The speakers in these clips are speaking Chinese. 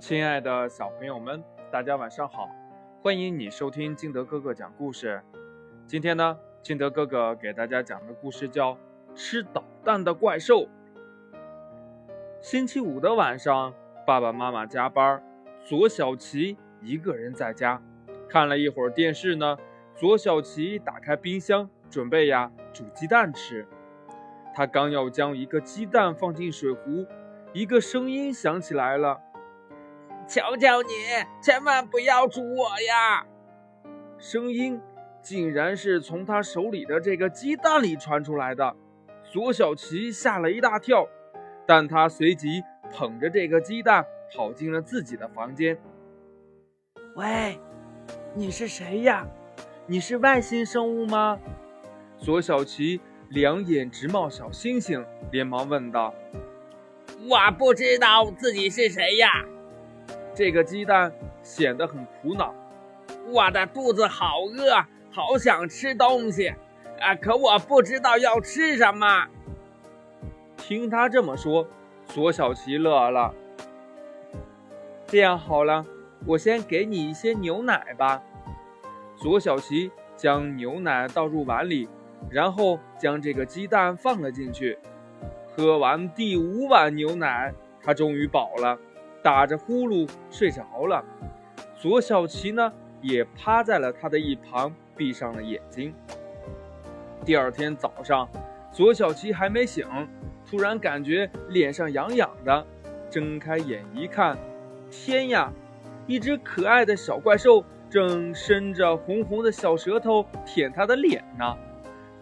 亲爱的小朋友们，大家晚上好！欢迎你收听金德哥哥讲故事。今天呢，金德哥哥给大家讲的故事叫《吃导弹的怪兽》。星期五的晚上，爸爸妈妈加班，左小琪一个人在家，看了一会儿电视呢。左小琪打开冰箱，准备呀煮鸡蛋吃。他刚要将一个鸡蛋放进水壶，一个声音响起来了。求求你，千万不要煮我呀！声音竟然是从他手里的这个鸡蛋里传出来的。左小琪吓了一大跳，但他随即捧着这个鸡蛋跑进了自己的房间。喂，你是谁呀？你是外星生物吗？左小琪两眼直冒小星星，连忙问道：“我不知道自己是谁呀。”这个鸡蛋显得很苦恼，我的肚子好饿，好想吃东西，啊！可我不知道要吃什么。听他这么说，左小琪乐了。这样好了，我先给你一些牛奶吧。左小琪将牛奶倒入碗里，然后将这个鸡蛋放了进去。喝完第五碗牛奶，他终于饱了。打着呼噜睡着了，左小琪呢也趴在了他的一旁，闭上了眼睛。第二天早上，左小琪还没醒，突然感觉脸上痒痒的，睁开眼一看，天呀，一只可爱的小怪兽正伸着红红的小舌头舔他的脸呢。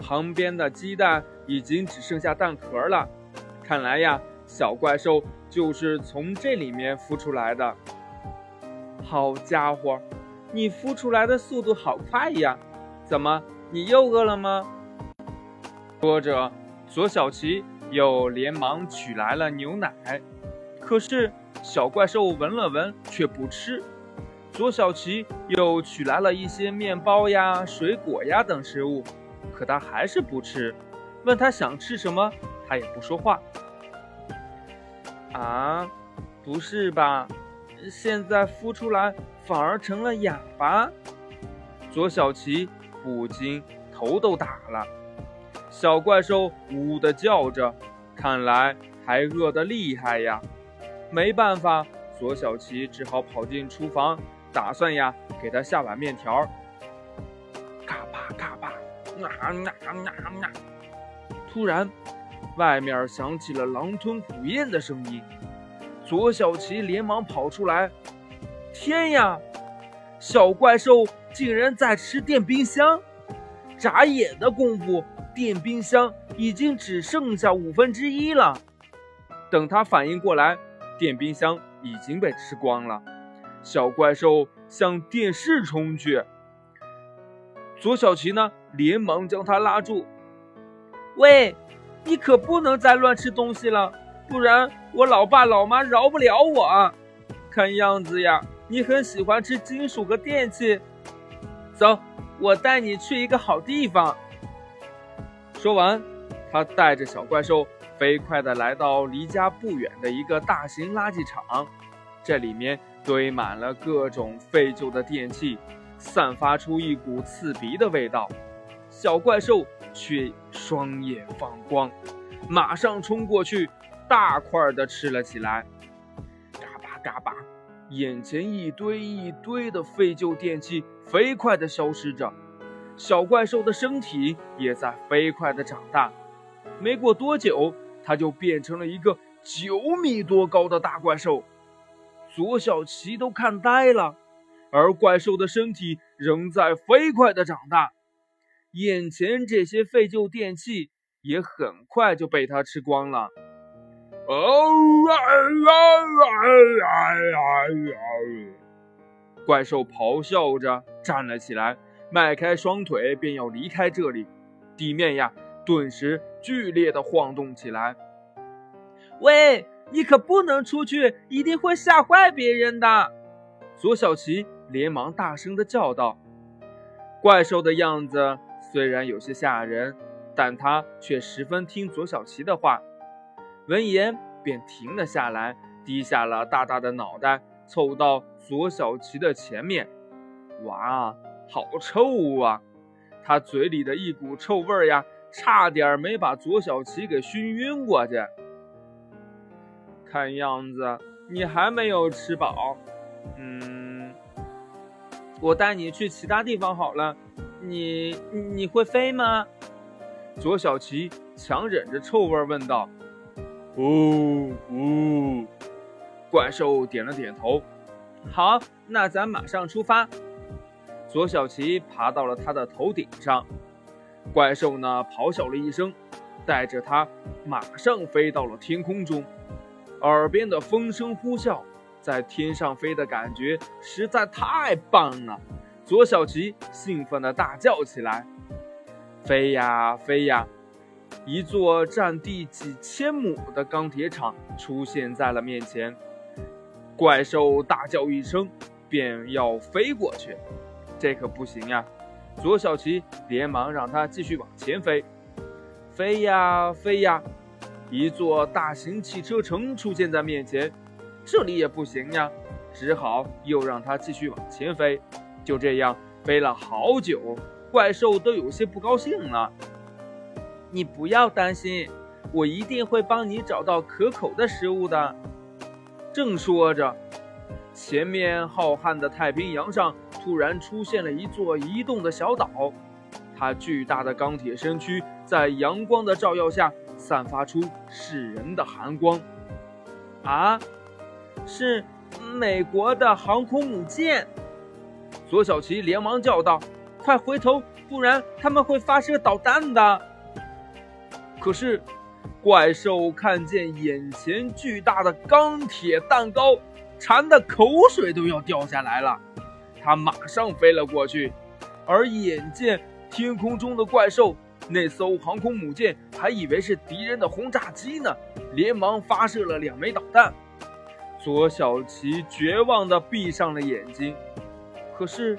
旁边的鸡蛋已经只剩下蛋壳了，看来呀，小怪兽。就是从这里面孵出来的。好家伙，你孵出来的速度好快呀！怎么，你又饿了吗？说着，左小琪又连忙取来了牛奶。可是小怪兽闻了闻，却不吃。左小琪又取来了一些面包呀、水果呀等食物，可他还是不吃。问他想吃什么，他也不说话。啊，不是吧？现在孵出来反而成了哑巴。左小琪不禁头都大了。小怪兽呜呜的叫着，看来还饿得厉害呀。没办法，左小琪只好跑进厨房，打算呀给他下碗面条。咔吧咔吧，啊啊啊啊！突然。外面响起了狼吞虎咽的声音，左小琪连忙跑出来。天呀，小怪兽竟然在吃电冰箱！眨眼的功夫，电冰箱已经只剩下五分之一了。等他反应过来，电冰箱已经被吃光了。小怪兽向电视冲去，左小琪呢，连忙将他拉住。喂！你可不能再乱吃东西了，不然我老爸老妈饶不了我。看样子呀，你很喜欢吃金属和电器。走，我带你去一个好地方。说完，他带着小怪兽飞快地来到离家不远的一个大型垃圾场，这里面堆满了各种废旧的电器，散发出一股刺鼻的味道。小怪兽。却双眼放光，马上冲过去，大块的吃了起来。嘎巴嘎巴，眼前一堆一堆的废旧电器飞快的消失着，小怪兽的身体也在飞快的长大。没过多久，它就变成了一个九米多高的大怪兽。左小琪都看呆了，而怪兽的身体仍在飞快的长大。眼前这些废旧电器也很快就被他吃光了。哦怪兽咆哮着站了起来，迈开双腿便要离开这里。地面呀，顿时剧烈的晃动起来。喂，你可不能出去，一定会吓坏别人的！左小琪连忙大声的叫道。怪兽的样子。虽然有些吓人，但他却十分听左小琪的话。闻言，便停了下来，低下了大大的脑袋，凑到左小琪的前面。哇，好臭啊！他嘴里的一股臭味呀，差点没把左小琪给熏晕过去。看样子你还没有吃饱，嗯，我带你去其他地方好了。你你会飞吗？左小琪强忍着臭味问道。哦哦，怪兽点了点头。好，那咱马上出发。左小琪爬到了他的头顶上，怪兽呢咆哮了一声，带着他马上飞到了天空中。耳边的风声呼啸，在天上飞的感觉实在太棒了。左小琪兴奋地大叫起来：“飞呀飞呀！”一座占地几千亩的钢铁厂出现在了面前。怪兽大叫一声，便要飞过去。这可不行呀！左小琪连忙让他继续往前飞。飞呀飞呀！一座大型汽车城出现在面前，这里也不行呀，只好又让他继续往前飞。就这样飞了好久，怪兽都有些不高兴了。你不要担心，我一定会帮你找到可口的食物的。正说着，前面浩瀚的太平洋上突然出现了一座移动的小岛，它巨大的钢铁身躯在阳光的照耀下。散发出噬人的寒光，啊，是美国的航空母舰！左小琪连忙叫道：“快回头，不然他们会发射导弹的！”可是，怪兽看见眼前巨大的钢铁蛋糕，馋的口水都要掉下来了。他马上飞了过去，而眼见天空中的怪兽。那艘航空母舰还以为是敌人的轰炸机呢，连忙发射了两枚导弹。左小琪绝望地闭上了眼睛。可是，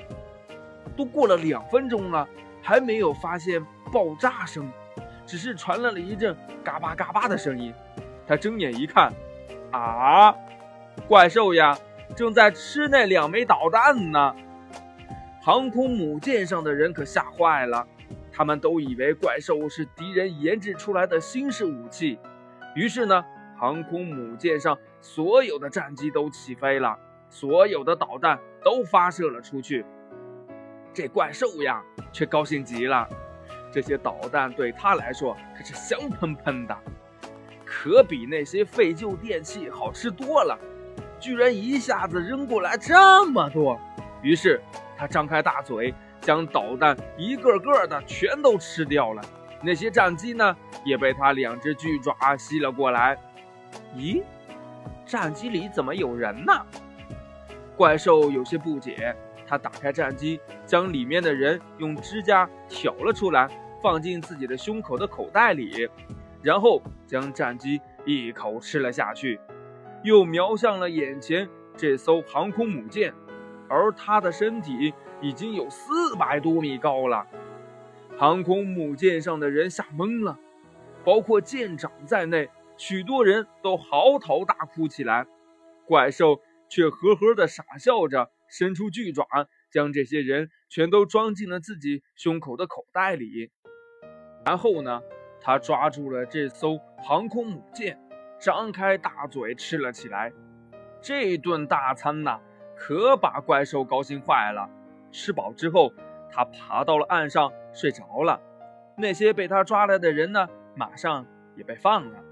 都过了两分钟了，还没有发现爆炸声，只是传来了一阵嘎巴嘎巴的声音。他睁眼一看，啊，怪兽呀，正在吃那两枚导弹呢！航空母舰上的人可吓坏了。他们都以为怪兽是敌人研制出来的新式武器，于是呢，航空母舰上所有的战机都起飞了，所有的导弹都发射了出去。这怪兽呀，却高兴极了，这些导弹对他来说可是香喷喷的，可比那些废旧电器好吃多了，居然一下子扔过来这么多。于是他张开大嘴。将导弹一个个的全都吃掉了，那些战机呢，也被他两只巨爪吸了过来。咦，战机里怎么有人呢？怪兽有些不解。他打开战机，将里面的人用指甲挑了出来，放进自己的胸口的口袋里，然后将战机一口吃了下去，又瞄向了眼前这艘航空母舰，而他的身体。已经有四百多米高了，航空母舰上的人吓懵了，包括舰长在内，许多人都嚎啕大哭起来。怪兽却呵呵地傻笑着，伸出巨爪，将这些人全都装进了自己胸口的口袋里。然后呢，他抓住了这艘航空母舰，张开大嘴吃了起来。这顿大餐呐，可把怪兽高兴坏了。吃饱之后，他爬到了岸上睡着了。那些被他抓来的人呢，马上也被放了。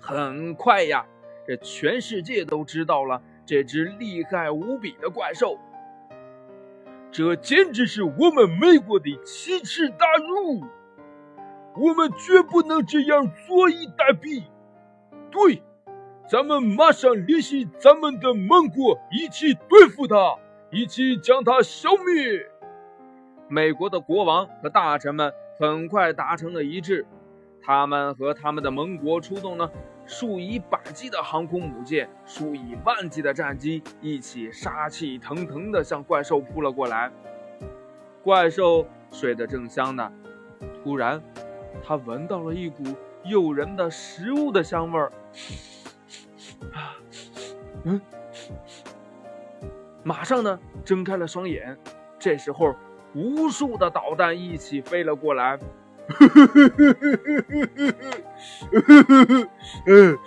很快呀，这全世界都知道了这只厉害无比的怪兽。这简直是我们美国的奇耻大辱！我们绝不能这样坐以待毙。对，咱们马上联系咱们的盟国，一起对付他。一起将他消灭！美国的国王和大臣们很快达成了一致，他们和他们的盟国出动了数以百计的航空母舰、数以万计的战机，一起杀气腾腾地向怪兽扑了过来。怪兽睡得正香呢，突然，他闻到了一股诱人的食物的香味儿。啊，嗯，马上呢，睁开了双眼。这时候，无数的导弹一起飞了过来。呵呵呵呵呵呵呵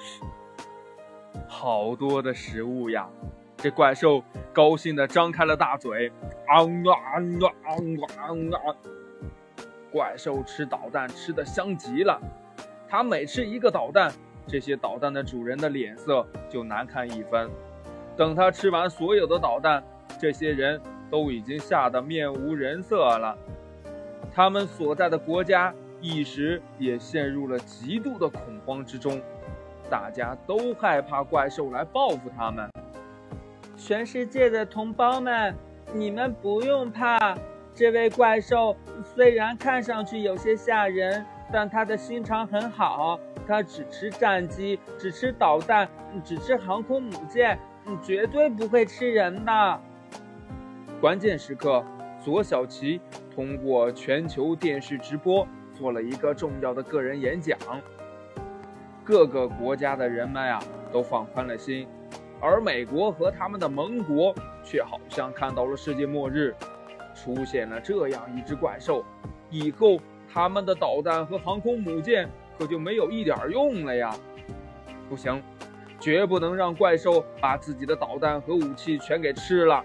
好多的食物呀！这怪兽高兴的张开了大嘴，啊啊啊啊啊！怪兽吃导弹吃的香极了，它每吃一个导弹，这些导弹的主人的脸色就难看一分。等它吃完所有的导弹，这些人都已经吓得面无人色了，他们所在的国家一时也陷入了极度的恐慌之中。大家都害怕怪兽来报复他们。全世界的同胞们，你们不用怕。这位怪兽虽然看上去有些吓人，但他的心肠很好。他只吃战机，只吃导弹，只吃航空母舰，绝对不会吃人的。关键时刻，左小琪通过全球电视直播做了一个重要的个人演讲。各个国家的人们呀，都放宽了心，而美国和他们的盟国却好像看到了世界末日，出现了这样一只怪兽，以后他们的导弹和航空母舰可就没有一点用了呀！不行，绝不能让怪兽把自己的导弹和武器全给吃了。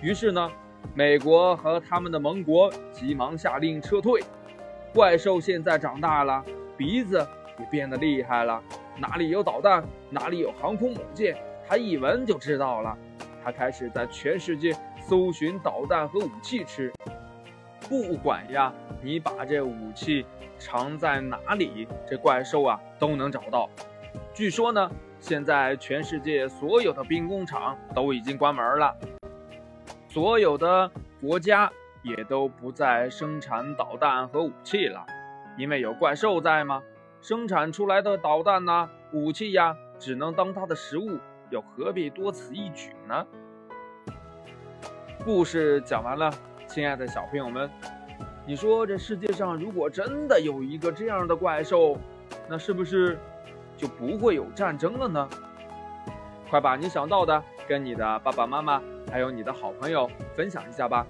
于是呢，美国和他们的盟国急忙下令撤退。怪兽现在长大了，鼻子。也变得厉害了，哪里有导弹，哪里有航空母舰，他一闻就知道了。他开始在全世界搜寻导弹和武器吃，不管呀，你把这武器藏在哪里，这怪兽啊都能找到。据说呢，现在全世界所有的兵工厂都已经关门了，所有的国家也都不再生产导弹和武器了，因为有怪兽在吗？生产出来的导弹呐、武器呀，只能当它的食物，又何必多此一举呢？故事讲完了，亲爱的小朋友们，你说这世界上如果真的有一个这样的怪兽，那是不是就不会有战争了呢？快把你想到的跟你的爸爸妈妈还有你的好朋友分享一下吧。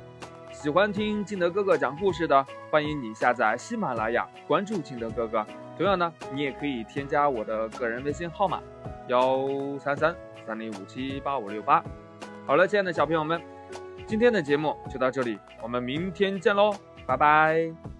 喜欢听金德哥哥讲故事的，欢迎你下载喜马拉雅，关注金德哥哥。同样呢，你也可以添加我的个人微信号码幺三三三零五七八五六八。好了，亲爱的小朋友们，今天的节目就到这里，我们明天见喽，拜拜。